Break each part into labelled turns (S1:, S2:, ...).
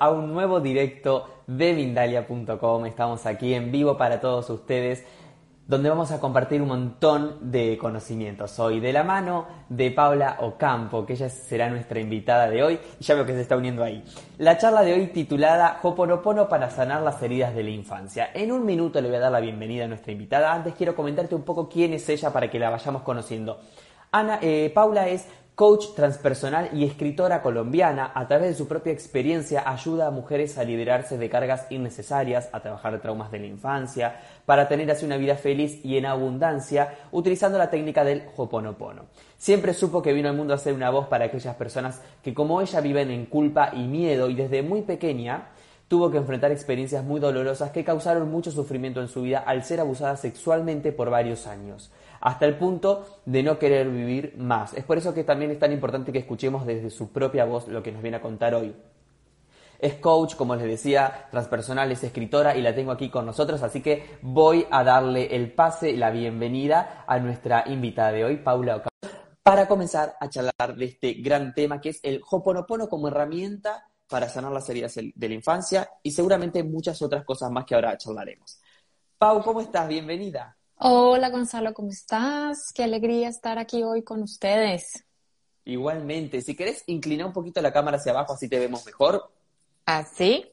S1: a un nuevo directo de Mindalia.com. Estamos aquí en vivo para todos ustedes, donde vamos a compartir un montón de conocimientos. Hoy de la mano de Paula Ocampo, que ella será nuestra invitada de hoy, y ya veo que se está uniendo ahí. La charla de hoy titulada Hoponopono para sanar las heridas de la infancia. En un minuto le voy a dar la bienvenida a nuestra invitada. Antes quiero comentarte un poco quién es ella para que la vayamos conociendo. Ana, eh, Paula es coach transpersonal y escritora colombiana, a través de su propia experiencia ayuda a mujeres a liberarse de cargas innecesarias, a trabajar traumas de la infancia, para tener así una vida feliz y en abundancia, utilizando la técnica del Hoponopono. Siempre supo que vino al mundo a ser una voz para aquellas personas que como ella viven en culpa y miedo y desde muy pequeña tuvo que enfrentar experiencias muy dolorosas que causaron mucho sufrimiento en su vida al ser abusada sexualmente por varios años hasta el punto de no querer vivir más. Es por eso que también es tan importante que escuchemos desde su propia voz lo que nos viene a contar hoy. Es coach, como les decía, transpersonal, es escritora y la tengo aquí con nosotros, así que voy a darle el pase, la bienvenida a nuestra invitada de hoy, Paula Ocampo, para comenzar a charlar de este gran tema que es el Hoponopono como herramienta para sanar las heridas de la infancia y seguramente muchas otras cosas más que ahora charlaremos. Pau, ¿cómo estás? Bienvenida.
S2: Hola Gonzalo, ¿cómo estás? Qué alegría estar aquí hoy con ustedes.
S1: Igualmente, si querés inclinar un poquito la cámara hacia abajo, así te vemos mejor.
S2: ¿Así?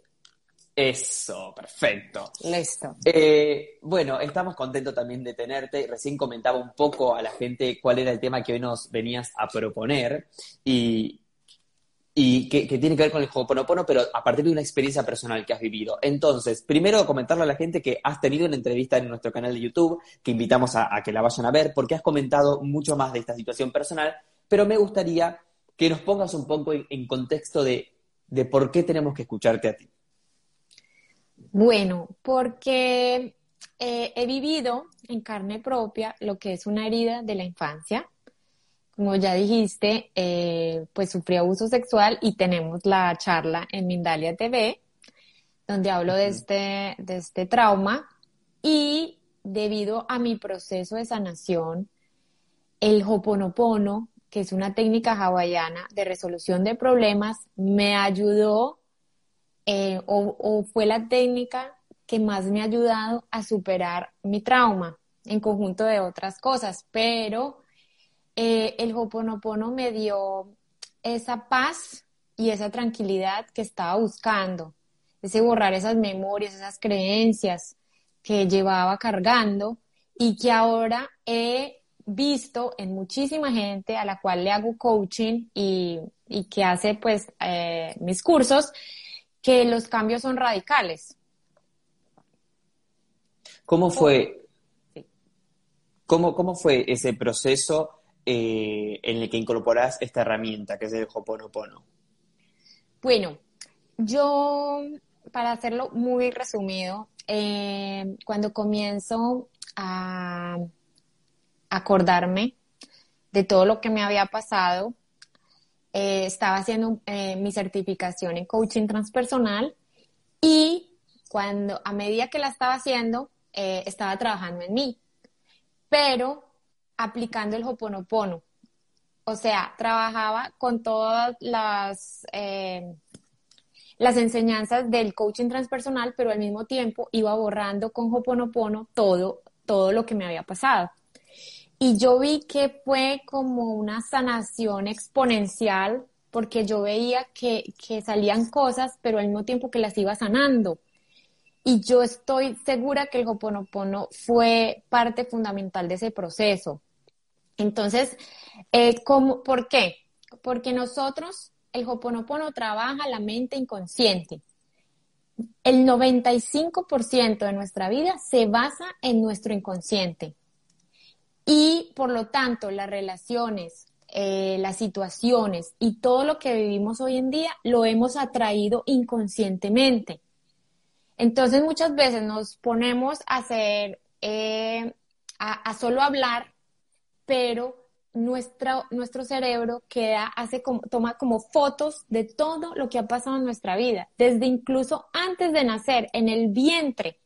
S1: Eso, perfecto.
S2: Listo.
S1: Eh, bueno, estamos contentos también de tenerte. Recién comentaba un poco a la gente cuál era el tema que hoy nos venías a proponer. Y, y que, tiene que ver con el Ho'oponopono, pero a partir de una experiencia personal que has vivido. Entonces, primero comentarle a la gente que has tenido una entrevista en nuestro canal de YouTube, que invitamos a, que la vayan a ver, porque has comentado mucho más de esta situación personal, pero me gustaría que nos pongas un poco en, contexto de, de por qué tenemos que escucharte a ti.
S2: Bueno, porque eh, he vivido en carne propia lo que es una herida de la infancia como ya dijiste, eh, pues sufrí abuso sexual y tenemos la charla en Mindalia TV, donde hablo de, este, de este trauma y debido a mi proceso de sanación, el Hoponopono, que es una técnica hawaiana de resolución de problemas, me ayudó eh, o, o fue la técnica que más me ha ayudado a superar mi trauma en conjunto de otras cosas, pero eh, el Hoponopono me dio esa paz y esa tranquilidad que estaba buscando, ese borrar esas memorias, esas creencias que llevaba cargando y que ahora he visto en muchísima gente a la cual le hago coaching y, que hace pues eh, mis cursos, que los cambios son radicales.
S1: ¿Cómo fue, cómo, cómo fue ese proceso eh, en el que incorporas esta herramienta que es el Hoponopono?
S2: Bueno, yo, para hacerlo muy resumido, eh, cuando comienzo a acordarme de todo lo que me había pasado, eh, estaba haciendo mi certificación en coaching transpersonal y cuando a medida que la estaba haciendo, estaba trabajando en mí. Pero aplicando el Hoponopono. O sea, trabajaba con todas las, eh, las enseñanzas del coaching transpersonal, pero al mismo tiempo iba borrando con Hoponopono todo, todo lo que me había pasado. Y yo vi que fue como una sanación exponencial porque yo veía que, que salían cosas, pero al mismo tiempo que las iba sanando. Y yo estoy segura que el Hoponopono fue parte fundamental de ese proceso. Entonces, eh, ¿por qué? Porque nosotros, el Hoponopono trabaja la mente inconsciente. El 95% de nuestra vida se basa en nuestro inconsciente. Y por lo tanto, las relaciones, eh, las situaciones y todo lo que vivimos hoy en día lo hemos atraído inconscientemente. Entonces muchas veces nos ponemos a hacer, eh, a, solo hablar pero nuestro, cerebro queda, hace como, toma como fotos de todo lo que ha pasado en nuestra vida, desde incluso antes de nacer, en el vientre.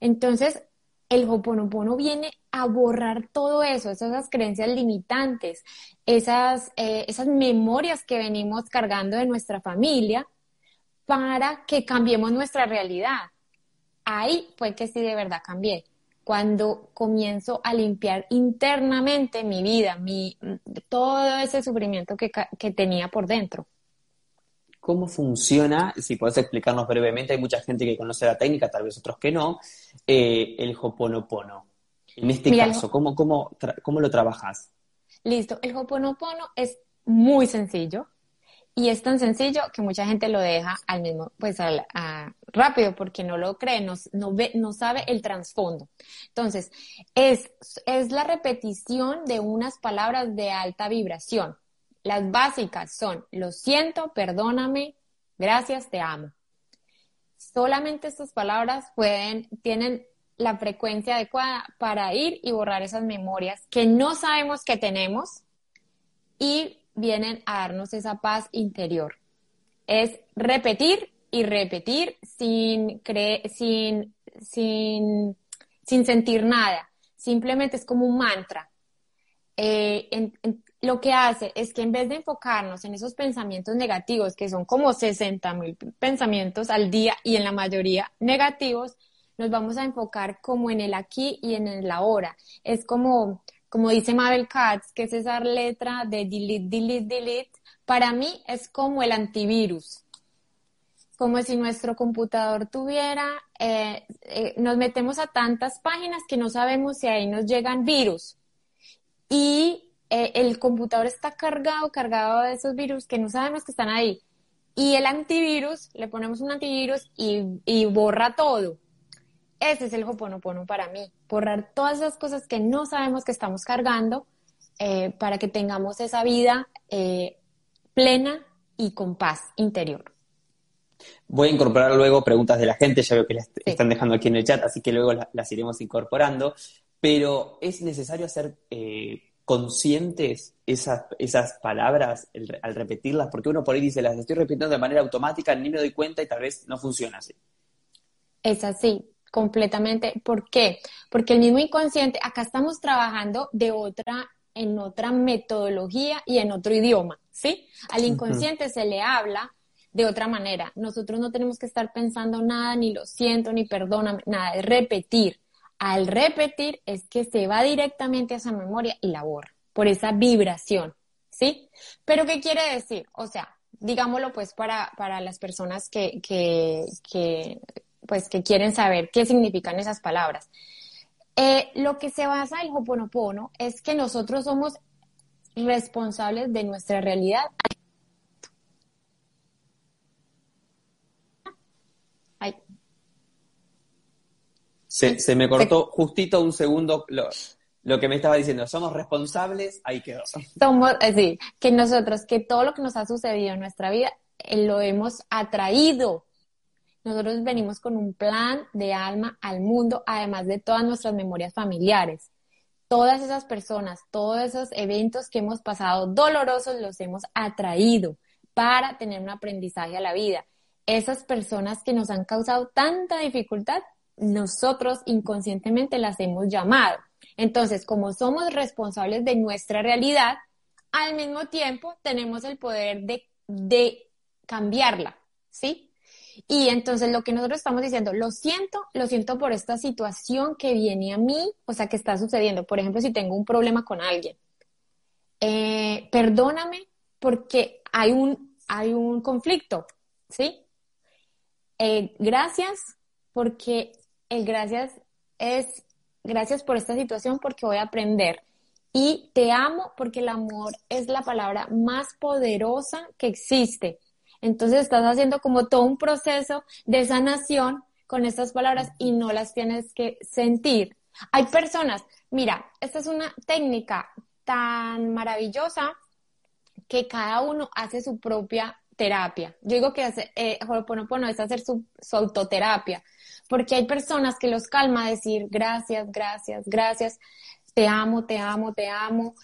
S2: Entonces, el Hoponopono viene a borrar todo eso, esas creencias limitantes, esas, eh, esas memorias que venimos cargando de nuestra familia, para que cambiemos nuestra realidad. Ahí fue que sí de verdad cambié. Cuando comienzo a limpiar internamente mi vida, mi, todo ese sufrimiento que, que tenía por dentro.
S1: ¿Cómo funciona? Si puedes explicarnos brevemente, hay mucha gente que conoce la técnica, tal vez otros que no, eh, el Hoponopono. En este caso, ¿cómo, cómo, ¿cómo lo trabajas?
S2: Listo, el Hoponopono es muy sencillo y es tan sencillo que mucha gente lo deja al mismo, pues al, rápido porque no lo cree, no, no, ve, no sabe el trasfondo. Entonces, es, es la repetición de unas palabras de alta vibración. Las básicas son, lo siento, perdóname, gracias, te amo. Solamente estas palabras pueden, tienen la frecuencia adecuada para ir y borrar esas memorias que no sabemos que tenemos y vienen a darnos esa paz interior. Es repetir y repetir sin, sin, sin, sin sentir nada. Simplemente es como un mantra. Eh, lo que hace es que en vez de enfocarnos en esos pensamientos negativos, que son como 60 mil pensamientos al día y en la mayoría negativos, nos vamos a enfocar como en el aquí y en el ahora. Es como, como dice Mabel Katz, que es esa letra de delete, delete, delete. Para mí es como el antivirus. Como si nuestro computador tuviera, eh, eh, nos metemos a tantas páginas que no sabemos si ahí nos llegan virus. Y eh, el computador está cargado, cargado de esos virus que no sabemos que están ahí. Y el antivirus, le ponemos un antivirus y, y borra todo. Ese es el Hoponopono para mí, borrar todas esas cosas que no sabemos que estamos cargando para que tengamos esa vida plena y con paz interior.
S1: Voy a incorporar luego preguntas de la gente, ya veo que las están dejando aquí en el chat, así que luego las, iremos incorporando, pero es necesario hacer eh, conscientes esas, esas palabras al repetirlas, porque uno por ahí dice, las estoy repitiendo de manera automática, ni me doy cuenta y tal vez no funciona así.
S2: Es así, completamente. ¿Por qué? Porque el mismo inconsciente, acá estamos trabajando de otra, en otra metodología y en otro idioma, ¿sí? Al inconsciente se le habla de otra manera. Nosotros no tenemos que estar pensando nada, ni lo siento, ni perdóname, nada, es repetir. Al repetir es que se va directamente a esa memoria y la borra, por esa vibración, ¿sí? Pero ¿qué quiere decir? O sea, digámoslo pues para, para las personas que, que, pues que quieren saber qué significan esas palabras. Eh, lo que se basa en Hoponopono es que nosotros somos responsables de nuestra realidad.
S1: Se, me cortó justito un segundo lo, que me estaba diciendo. Somos responsables, ahí quedó.
S2: Somos, eh, sí, que nosotros, que todo lo que nos ha sucedido en nuestra vida, eh, lo hemos atraído nosotros venimos con un plan de alma al mundo, además de todas nuestras memorias familiares. Todas esas personas, todos esos eventos que hemos pasado dolorosos los hemos atraído para tener un aprendizaje a la vida. Esas personas que nos han causado tanta dificultad, nosotros inconscientemente las hemos llamado. Entonces, como somos responsables de nuestra realidad, al mismo tiempo tenemos el poder de, de cambiarla, ¿sí? Y entonces lo que nosotros estamos diciendo, lo siento, lo siento por esta situación que viene a mí, o sea, que está sucediendo. Por ejemplo, si tengo un problema con alguien, eh, perdóname porque hay un, hay un conflicto, ¿sí? Eh, gracias porque el gracias es gracias por esta situación porque voy a aprender. Y te amo porque el amor es la palabra más poderosa que existe. Entonces estás haciendo como todo un proceso de sanación con estas palabras y no las tienes que sentir. Hay personas, mira, esta es una técnica tan maravillosa que cada uno hace su propia terapia. Yo digo que hace, eh, es hacer su, su, autoterapia, porque hay personas que los calma decir gracias, gracias, gracias, te amo, te amo, te amo,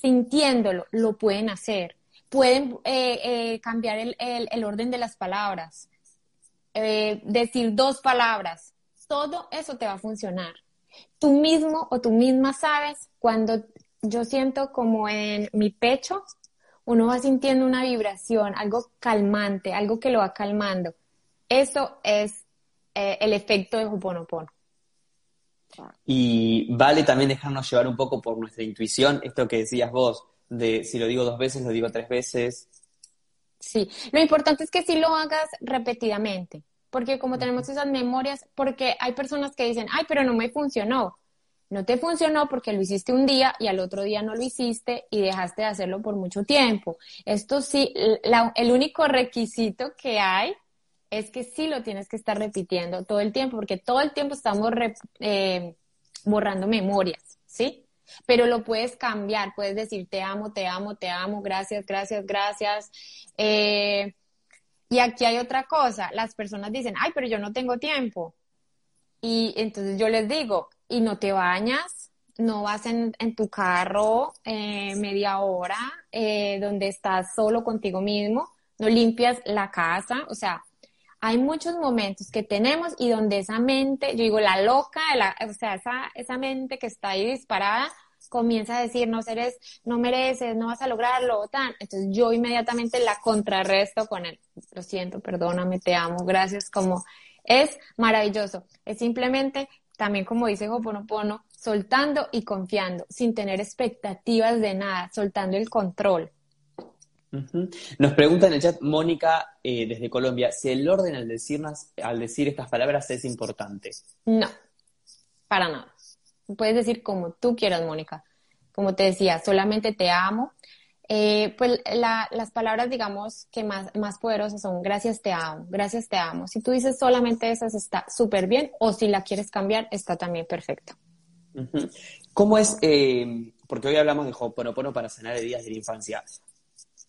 S2: sintiéndolo, lo pueden hacer pueden eh, eh, cambiar el, orden de las palabras, eh, decir dos palabras, todo eso te va a funcionar. Tú mismo o tú misma sabes cuando yo siento como en mi pecho uno va sintiendo una vibración, algo calmante, algo que lo va calmando. Eso es eh, el efecto de Hoponopono.
S1: Y vale también dejarnos llevar un poco por nuestra intuición, esto que decías vos, de si lo digo dos veces, lo digo tres veces.
S2: Sí, lo importante es que sí lo hagas repetidamente, porque como tenemos esas memorias, porque hay personas que dicen, ay, pero no me funcionó. No te funcionó porque lo hiciste un día y al otro día no lo hiciste y dejaste de hacerlo por mucho tiempo. Esto sí, el único requisito que hay es que sí lo tienes que estar repitiendo todo el tiempo, porque todo el tiempo estamos eh, borrando memorias, ¿sí? Pero lo puedes cambiar, puedes decir te amo, te amo, te amo, gracias, gracias, gracias. Eh, y aquí hay otra cosa, las personas dicen, ay, pero yo no tengo tiempo. Y entonces yo les digo, y no te bañas, no vas en, tu carro eh, media hora, donde estás solo contigo mismo, no limpias la casa, o sea, hay muchos momentos que tenemos y donde esa mente, yo digo, la loca, o sea, esa, esa mente que está ahí disparada, comienza a decir, no eres, no mereces, no vas a lograrlo, tan. Entonces yo inmediatamente la contrarresto con él. Lo siento, perdóname, te amo, gracias, como es maravilloso. Es simplemente también como dice Hoponopono, soltando y confiando, sin tener expectativas de nada, soltando el control.
S1: Nos pregunta en el chat Mónica eh, desde Colombia si el orden al decirnos, al decir estas palabras es importante.
S2: No, para nada. Puedes decir como tú quieras, Mónica. Como te decía, solamente te amo, eh, pues las palabras, digamos, que más, más poderosas son gracias te amo, gracias te amo. Si tú dices solamente esas está súper bien o si la quieres cambiar está también perfecto.
S1: ¿Cómo es, eh, porque hoy hablamos de Ho'oponopono para sanar heridas de la infancia?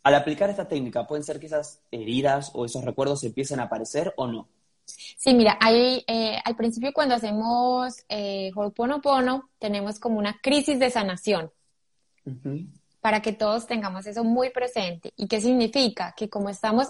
S1: Al aplicar esta técnica, ¿pueden ser que esas heridas o esos recuerdos empiecen a aparecer o no?
S2: Sí, mira, hay, eh, al principio cuando hacemos eh, Ho'oponopono tenemos como una crisis de sanación para que todos tengamos eso muy presente. ¿Y qué significa? Que como estamos,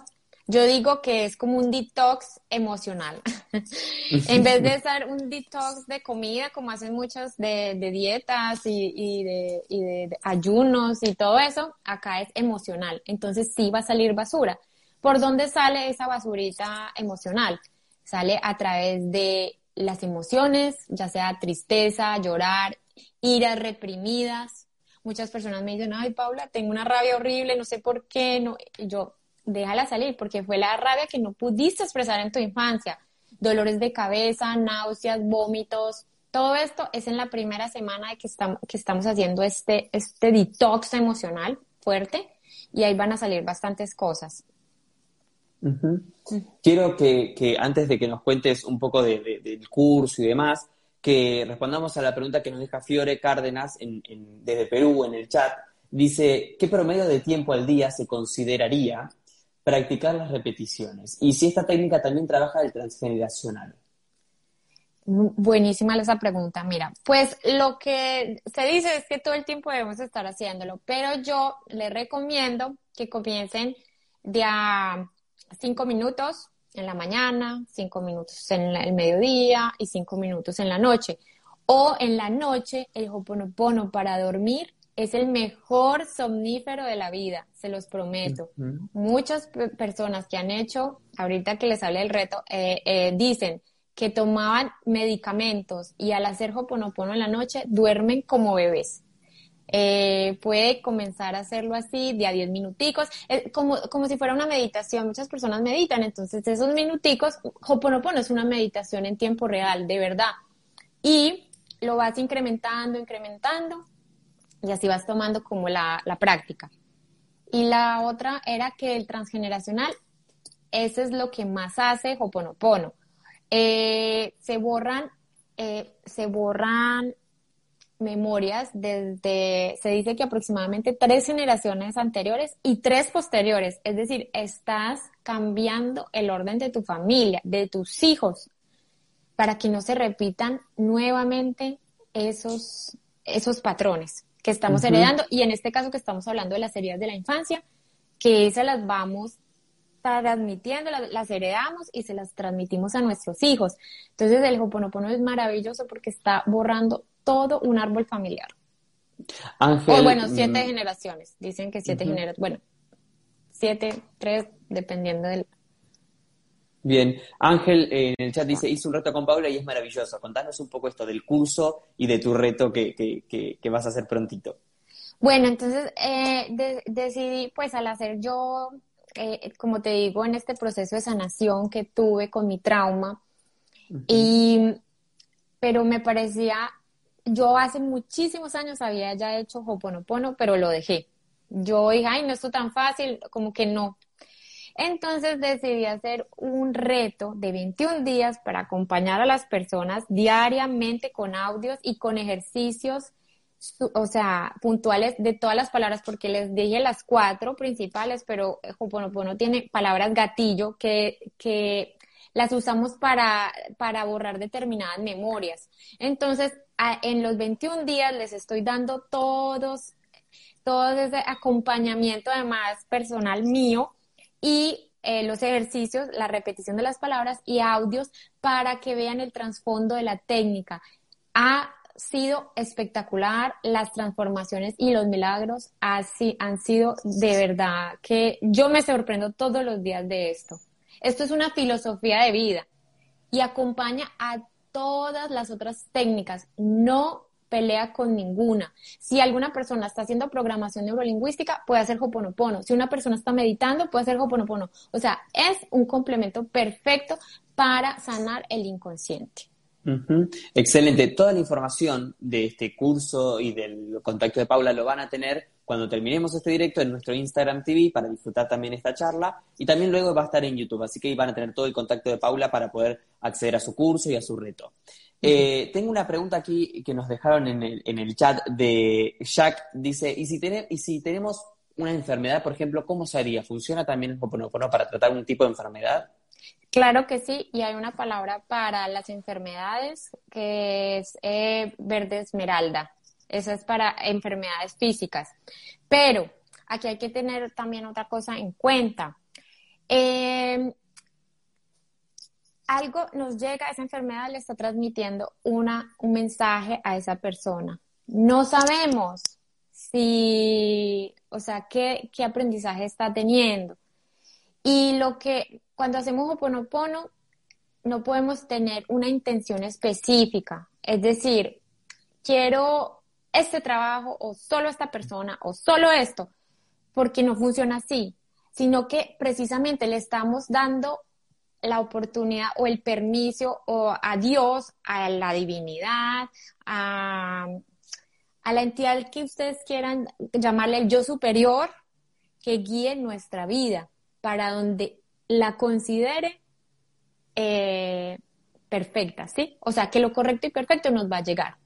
S2: yo digo que es como un detox emocional. en vez de ser un detox de comida, como hacen muchos de, dietas y, de, de ayunos y todo eso, acá es emocional. Entonces sí va a salir basura. ¿Por dónde sale esa basurita emocional? Sale a través de las emociones, ya sea tristeza, llorar, iras reprimidas, muchas personas me dicen, ay Paula, tengo una rabia horrible, no sé por qué, no, yo, déjala salir, porque fue la rabia que no pudiste expresar en tu infancia. Dolores de cabeza, náuseas, vómitos, todo esto es en la primera semana de que, estamos, que estamos haciendo este, este detox emocional fuerte y ahí van a salir bastantes cosas.
S1: Quiero que, que, antes de que nos cuentes un poco del curso y demás, que respondamos a la pregunta que nos deja Fiore Cárdenas desde Perú en el chat. Dice, ¿qué promedio de tiempo al día se consideraría practicar las repeticiones? Y si esta técnica también trabaja el transgeneracional.
S2: Buenísima esa pregunta. Mira, pues lo que se dice es que todo el tiempo debemos estar haciéndolo, pero yo les recomiendo que comiencen de a cinco minutos en la mañana, cinco minutos en el mediodía y cinco minutos en la noche. O en la noche, el hoponopono para dormir es el mejor somnífero de la vida, se los prometo. Muchas personas que han hecho, ahorita que les sale el reto, eh, eh, dicen que tomaban medicamentos y al hacer hoponopono en la noche duermen como bebés. Eh, puede comenzar a hacerlo así, de a 10 minuticos, como, como si fuera una meditación. Muchas personas meditan, entonces esos minuticos, Hoponopono es una meditación en tiempo real, de verdad. Y lo vas incrementando, incrementando, y así vas tomando como la, la práctica. Y la otra era que el transgeneracional, eso es lo que más hace Hoponopono. Eh, se borran, eh, se borran memorias desde, se dice que aproximadamente tres generaciones anteriores y tres posteriores. Es decir, estás cambiando el orden de tu familia, de tus hijos, para que no se repitan nuevamente esos, esos patrones que estamos heredando. Y en este caso que estamos hablando de las heridas de la infancia, que esas las vamos transmitiendo, las, las, heredamos y se las transmitimos a nuestros hijos. Entonces el Hoponopono es maravilloso porque está borrando todo un árbol familiar. Ángel, o bueno, siete mm, generaciones, dicen que siete generaciones. Bueno, siete, tres, dependiendo del...
S1: Bien, Ángel en el chat dice, hice un reto con Paula y es maravilloso. Contanos un poco esto del curso y de tu reto que, que, que, vas a hacer prontito.
S2: Bueno, entonces eh, decidí, pues al hacer yo, eh, como te digo, en este proceso de sanación que tuve con mi trauma, y, pero me parecía, yo hace muchísimos años había ya hecho Hoponopono, pero lo dejé. Yo dije, ay, no es tan fácil, como que no. Entonces decidí hacer un reto de 21 días para acompañar a las personas diariamente con audios y con ejercicios, o sea, puntuales de todas las palabras, porque les dije las cuatro principales, pero Hoponopono tiene palabras gatillo que, que las usamos para, para borrar determinadas memorias. Entonces, en los 21 días les estoy dando todos, todo ese acompañamiento además personal mío y eh, los ejercicios, la repetición de las palabras y audios para que vean el trasfondo de la técnica. Ha sido espectacular, las transformaciones y los milagros así han sido de verdad que yo me sorprendo todos los días de esto. Esto es una filosofía de vida y acompaña a todas las otras técnicas. No pelea con ninguna. Si alguna persona está haciendo programación neurolingüística, puede hacer Hoponopono. Si una persona está meditando, puede hacer Hoponopono. O sea, es un complemento perfecto para sanar el inconsciente.
S1: Excelente. Toda la información de este curso y del contacto de Paula lo van a tener cuando terminemos este directo en nuestro Instagram TV para disfrutar también esta charla y también luego va a estar en YouTube, así que ahí van a tener todo el contacto de Paula para poder acceder a su curso y a su reto. Eh, tengo una pregunta aquí que nos dejaron en el, en el chat de Jack, dice, ¿y si, y si tenemos una enfermedad, por ejemplo, cómo se haría? ¿Funciona también el Hoponopono para tratar un tipo de enfermedad?
S2: Claro que sí, y hay una palabra para las enfermedades que es eh, verde esmeralda. Eso es para enfermedades físicas. Pero aquí hay que tener también otra cosa en cuenta. Em, algo nos llega, esa enfermedad le está transmitiendo una, un mensaje a esa persona. No sabemos si, o sea, qué, qué aprendizaje está teniendo. Y lo que, cuando hacemos Hoponopono, no podemos tener una intención específica. Es decir, quiero este trabajo o solo esta persona o solo esto, porque no funciona así, sino que precisamente le estamos dando la oportunidad o el permiso o a Dios, a la divinidad, a, a la entidad que ustedes quieran llamarle el yo superior, que guíe nuestra vida para donde la considere eh, perfecta, ¿sí? O sea, que lo correcto y perfecto nos va a llegar.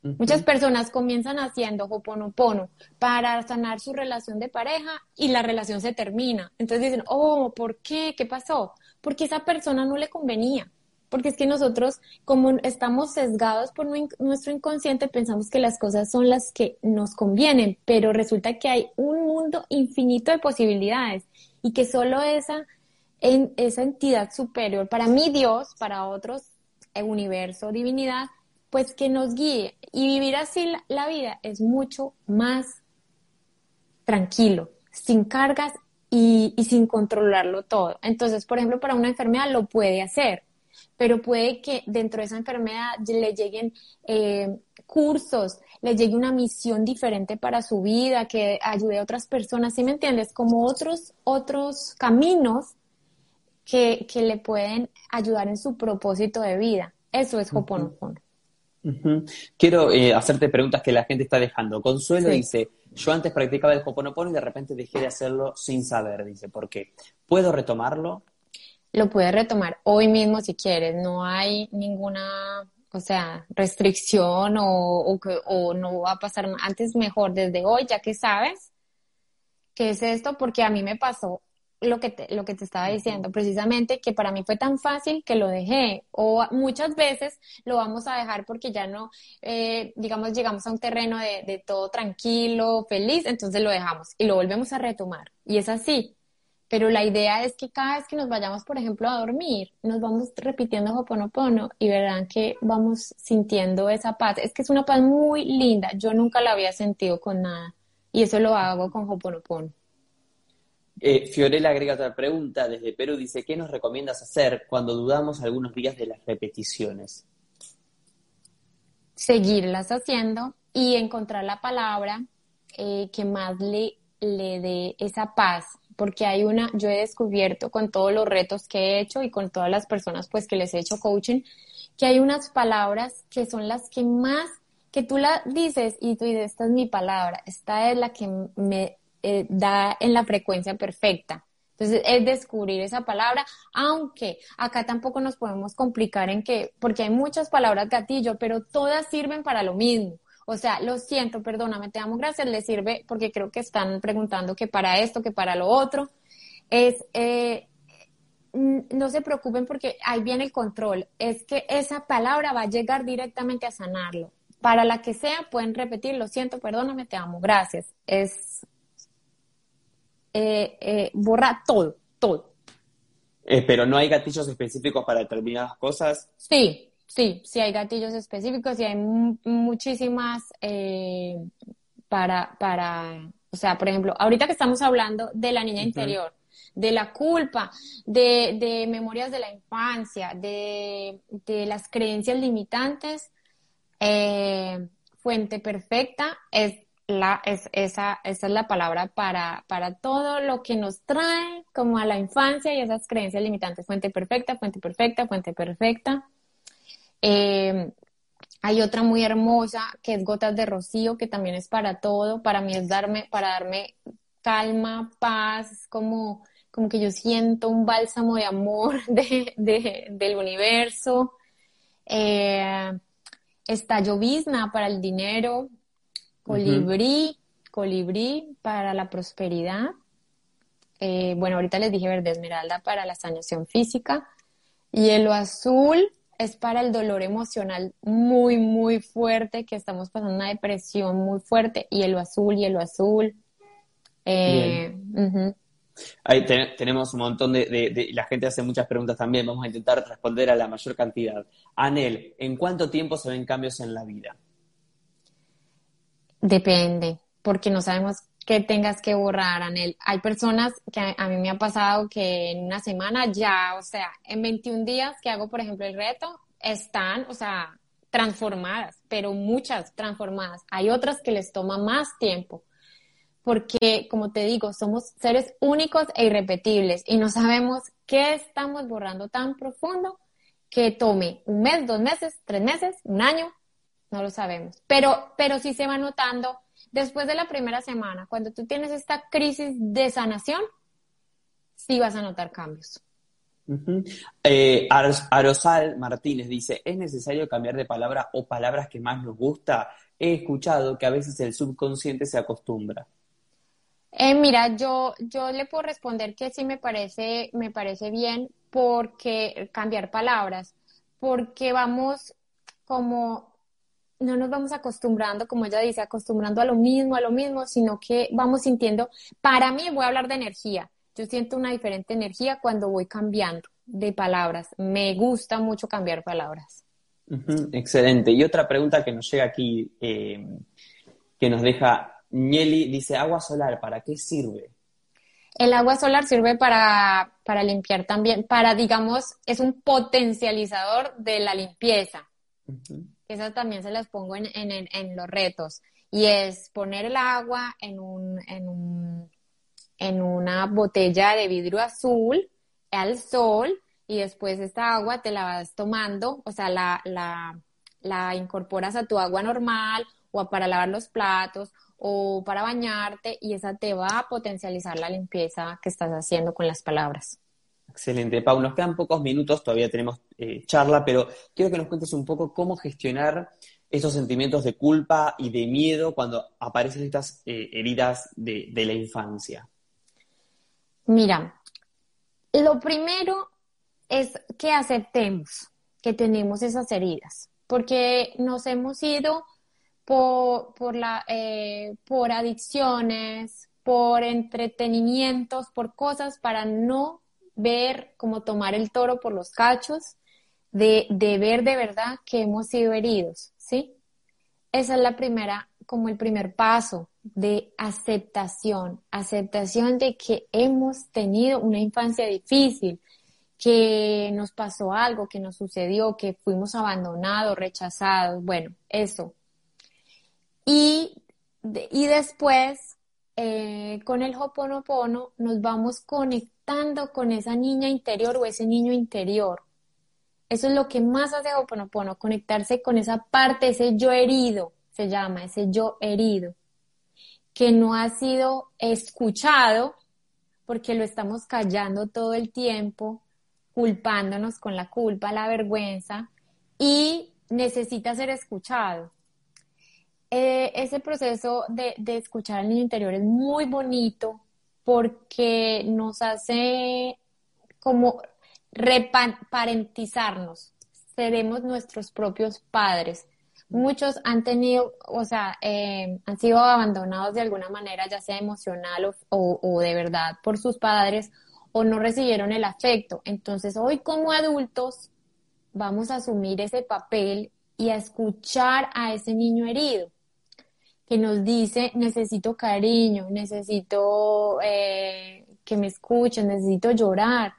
S2: Muchas personas comienzan haciendo hoponopono para sanar su relación de pareja y la relación se termina. Entonces dicen, oh, ¿por qué? ¿Qué pasó? Porque esa persona no le convenía. Porque es que nosotros, como estamos sesgados por nuestro inconsciente, pensamos que las cosas son las que nos convienen, pero resulta que hay un mundo infinito de posibilidades y que solo esa, esa entidad superior, para mí Dios, para otros, el universo, divinidad, pues que nos guíe. Y vivir así la, vida es mucho más tranquilo, sin cargas y, sin controlarlo todo. Entonces, por ejemplo, para una enfermedad lo puede hacer, pero puede que dentro de esa enfermedad le lleguen eh, cursos, le llegue una misión diferente para su vida, que ayude a otras personas, ¿sí me entiendes? Como otros, otros caminos que, que le pueden ayudar en su propósito de vida. Eso es Hoponopono.
S1: Quiero eh, hacerte preguntas que la gente está dejando. Consuelo dice, yo antes practicaba el Hoponopono y de repente dejé de hacerlo sin saber, dice, ¿por qué? ¿Puedo retomarlo?
S2: Lo puedes retomar hoy mismo si quieres, no hay ninguna, o sea, restricción o, o no va a pasar antes mejor desde hoy, ya que sabes qué es esto, porque a mí me pasó lo que te, lo que te estaba diciendo, precisamente que para mí fue tan fácil que lo dejé. O muchas veces lo vamos a dejar porque ya no, eh, digamos, llegamos a un terreno de, de, todo tranquilo, feliz, entonces lo dejamos y lo volvemos a retomar. Y es así. Pero la idea es que cada vez que nos vayamos, por ejemplo, a dormir, nos vamos repitiendo Hoponopono y verán que vamos sintiendo esa paz. Es que es una paz muy linda. Yo nunca la había sentido con nada. Y eso lo hago con Hoponopono.
S1: Eh, Fiorella agrega otra pregunta desde Perú, dice, ¿qué nos recomiendas hacer cuando dudamos algunos días de las repeticiones?
S2: Seguirlas haciendo y encontrar la palabra eh, que más le, le dé esa paz, porque hay una, yo he descubierto con todos los retos que he hecho y con todas las personas pues que les he hecho coaching, que hay unas palabras que son las que más, que tú la dices y tú dices, esta es mi palabra, esta es la que me eh, da en la frecuencia perfecta. Entonces, es descubrir esa palabra, aunque acá tampoco nos podemos complicar en que, porque hay muchas palabras gatillo, pero todas sirven para lo mismo. O sea, lo siento, perdóname, te amo, gracias, le sirve porque creo que están preguntando que para esto, que para lo otro. Es, eh, no se preocupen porque ahí viene el control. Es que esa palabra va a llegar directamente a sanarlo. Para la que sea, pueden repetir, lo siento, perdóname, te amo, gracias. Es, eh, eh, borra todo, todo.
S1: pero no hay gatillos específicos para determinadas cosas.
S2: Sí, Sí, sí hay gatillos específicos y hay muchísimas eh, para, para, o sea, por ejemplo, ahorita que estamos hablando de la niña interior, de la culpa, de, de memorias de la infancia, de, de las creencias limitantes, eh, fuente perfecta es la, es, esa, esa es la palabra para, para todo lo que nos trae como a la infancia y esas creencias limitantes. Fuente perfecta, fuente perfecta, fuente perfecta. Eh, hay otra muy hermosa que es Gotas de Rocío, que también es para todo. Para mí es darme, para darme calma, paz, como, como que yo siento un bálsamo de amor de, del universo. Eh, está llovizna para el dinero, colibrí, colibrí para la prosperidad. Eh, bueno, ahorita les dije verde esmeralda para la sanación física. Hielo azul es para el dolor emocional muy, muy fuerte, que estamos pasando una depresión muy fuerte, hielo azul, hielo azul.
S1: Eh, Ahí tenemos un montón de, La gente hace muchas preguntas también, vamos a intentar responder a la mayor cantidad. Anel, ¿en cuánto tiempo se ven cambios en la vida?
S2: Depende, porque no sabemos que tengas que borrar, Anel. Hay personas que a, mí me ha pasado que en una semana ya, o sea, en 21 días que hago, por ejemplo, el reto, están, o sea, transformadas, pero muchas transformadas. Hay otras que les toma más tiempo, porque, como te digo, somos seres únicos e irrepetibles y no sabemos qué estamos borrando tan profundo que tome un mes, dos meses, tres meses, un año, no lo sabemos. Pero, pero sí se va notando Después de la primera semana, cuando tú tienes esta crisis de sanación, sí vas a notar cambios.
S1: Eh, Arosal Martínez dice, ¿es necesario cambiar de palabra o palabras que más nos gusta? He escuchado que a veces el subconsciente se acostumbra.
S2: Eh, mira, yo, yo le puedo responder que sí me parece, me parece bien porque cambiar palabras, porque vamos como no nos vamos acostumbrando, como ella dice, acostumbrando a lo mismo, a lo mismo, sino que vamos sintiendo, para mí voy a hablar de energía, yo siento una diferente energía cuando voy cambiando de palabras, me gusta mucho cambiar palabras.
S1: excelente. Y otra pregunta que nos llega aquí, eh, que nos deja Nieli, dice, agua solar, ¿para qué sirve?
S2: El agua solar sirve para, para limpiar también, para, digamos, es un potencializador de la limpieza esas también se las pongo en, en, en, los retos, y es poner el agua en, un, en, un, en una botella de vidrio azul al sol y después esta agua te la vas tomando, o sea, la, la, la incorporas a tu agua normal o para lavar los platos o para bañarte y esa te va a potencializar la limpieza que estás haciendo con las palabras.
S1: Excelente, Pau. Nos quedan pocos minutos, todavía tenemos eh, charla, pero quiero que nos cuentes un poco cómo gestionar esos sentimientos de culpa y de miedo cuando aparecen estas eh, heridas de, la infancia.
S2: Mira, lo primero es que aceptemos que tenemos esas heridas, porque nos hemos ido por, la, eh, por adicciones, por entretenimientos, por cosas para no ver, como tomar el toro por los cachos, de, de ver de verdad que hemos sido heridos, ¿sí? Esa es la primera, como el primer paso, de aceptación, aceptación de que hemos tenido una infancia difícil, que nos pasó algo, que nos sucedió, que fuimos abandonados, rechazados, bueno, eso. Y, y después, eh, con el Hoponopono, nos vamos conectando con esa niña interior o ese niño interior. Eso es lo que más hace Hoponopono, conectarse con esa parte, ese yo herido, se llama, ese yo herido, que no ha sido escuchado porque lo estamos callando todo el tiempo, culpándonos con la culpa, la vergüenza y necesita ser escuchado. Eh, ese proceso de, escuchar al niño interior es muy bonito porque nos hace como reparentizarnos, seremos nuestros propios padres. Muchos han tenido, o sea, eh, han sido abandonados de alguna manera, ya sea emocional o de verdad por sus padres o no recibieron el afecto. Entonces, hoy como adultos vamos a asumir ese papel y a escuchar a ese niño herido que nos dice, necesito cariño, necesito eh, que me escuchen, necesito llorar.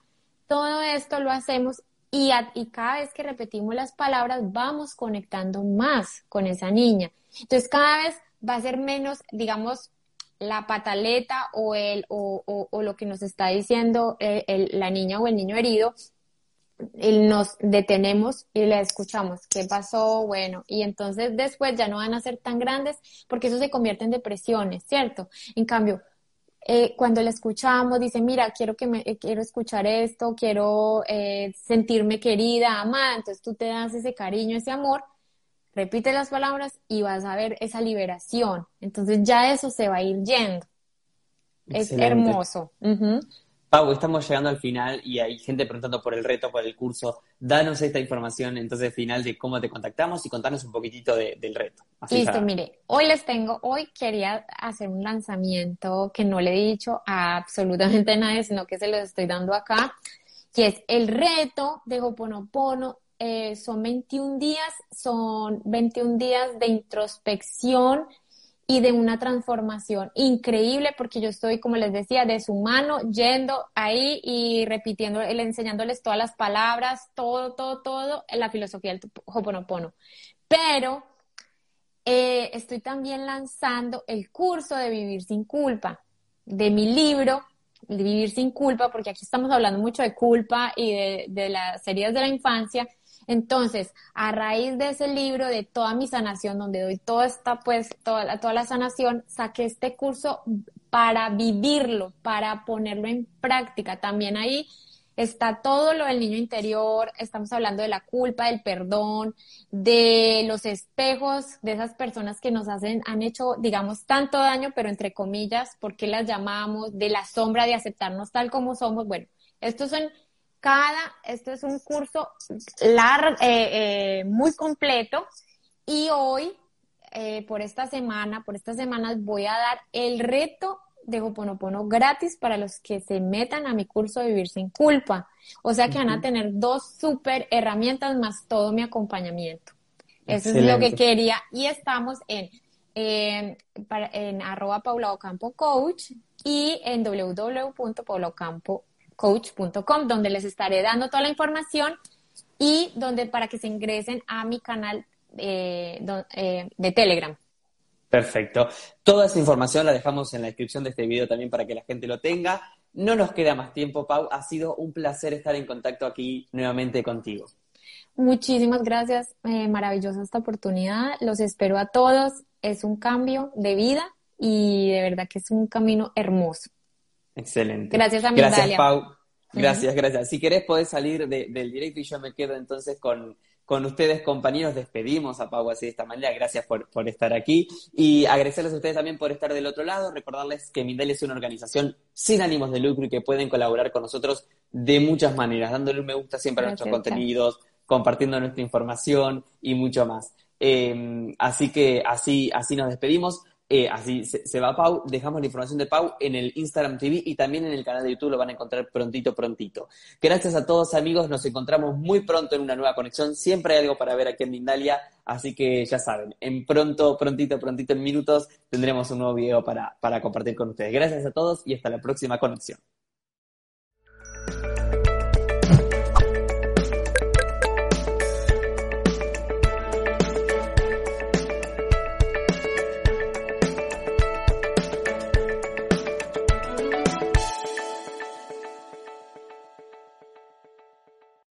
S2: Todo esto lo hacemos y, y cada vez que repetimos las palabras vamos conectando más con esa niña. Entonces cada vez va a ser menos, digamos, la pataleta o, el, o, o, lo que nos está diciendo eh, la niña o el niño herido, nos detenemos y le escuchamos qué pasó, bueno, y entonces después ya no van a ser tan grandes porque eso se convierte en depresiones, ¿cierto? En cambio, eh, cuando le escuchamos, dice, mira, quiero que me, eh, quiero escuchar esto, quiero sentirme querida, amada, entonces tú te das ese cariño, ese amor, repite las palabras y vas a ver esa liberación. Entonces ya eso se va a ir yendo. Es hermoso.
S1: Pau, estamos llegando al final y hay gente preguntando por el reto, por el curso. Danos esta información entonces final de cómo te contactamos y contanos un poquitito del reto.
S2: Listo, mire, hoy les tengo, hoy quería hacer un lanzamiento que no le he dicho a absolutamente nadie, sino que se lo estoy dando acá, que es el reto de Hoponopono eh, son 21 días, son 21 días de introspección y de una transformación increíble porque yo estoy, como les decía, de su mano, yendo ahí y repitiendo, enseñándoles todas las palabras, todo, todo, todo en la filosofía del Hoponopono. Pero eh, estoy también lanzando el curso de Vivir sin culpa, de mi libro, Vivir sin culpa, porque aquí estamos hablando mucho de culpa y de, de las heridas de la infancia, entonces, a raíz de ese libro, de toda mi sanación, donde doy toda esta, pues, toda la, toda la sanación, saqué este curso para vivirlo, para ponerlo en práctica. También ahí está todo lo del niño interior, estamos hablando de la culpa, del perdón, de los espejos, de esas personas que nos hacen, han hecho, digamos, tanto daño, pero entre comillas, ¿por qué las llamamos? De la sombra de aceptarnos tal como somos. Bueno, estos son cada, esto es un curso largo, eh, eh, muy completo y hoy, eh, por esta semana, por estas semanas voy a dar el reto de Hoponopono gratis para los que se metan a mi curso de Vivir sin Culpa. O sea que van a tener dos super herramientas más todo mi acompañamiento. Eso es lo que quería. Y estamos en, en, en arroba Paula Ocampo Coach y en www.paulaocampo.com coach.com, donde les estaré dando toda la información y donde para que se ingresen a mi canal eh, eh, de Telegram.
S1: Perfecto. Toda esa información la dejamos en la descripción de este video también para que la gente lo tenga. No nos queda más tiempo, Pau. Ha sido un placer estar en contacto aquí nuevamente contigo.
S2: Muchísimas gracias. Eh, maravillosa esta oportunidad. Los espero a todos. Es un cambio de vida y de verdad que es un camino hermoso.
S1: Excelente.
S2: Gracias a
S1: Gracias, Pau. Gracias, gracias. Si querés, podés salir del directo y yo me quedo entonces con, con ustedes, compañeros. Despedimos a Pau así de esta manera. Gracias por, por, estar aquí. Y agradecerles a ustedes también por estar del otro lado. Recordarles que Mindel es una organización sin ánimos de lucro y que pueden colaborar con nosotros de muchas maneras, dándole un me gusta siempre a nuestros contenidos, compartiendo nuestra información y mucho más. Eh, así que así, así nos despedimos. Eh, así se, va Pau, dejamos la información de Pau en el Instagram TV y también en el canal de YouTube lo van a encontrar prontito, prontito. Gracias a todos amigos, nos encontramos muy pronto en una nueva conexión, siempre hay algo para ver aquí en Mindalia, así que ya saben, en pronto, prontito, prontito, en minutos tendremos un nuevo video para, para compartir con ustedes. Gracias a todos y hasta la próxima conexión.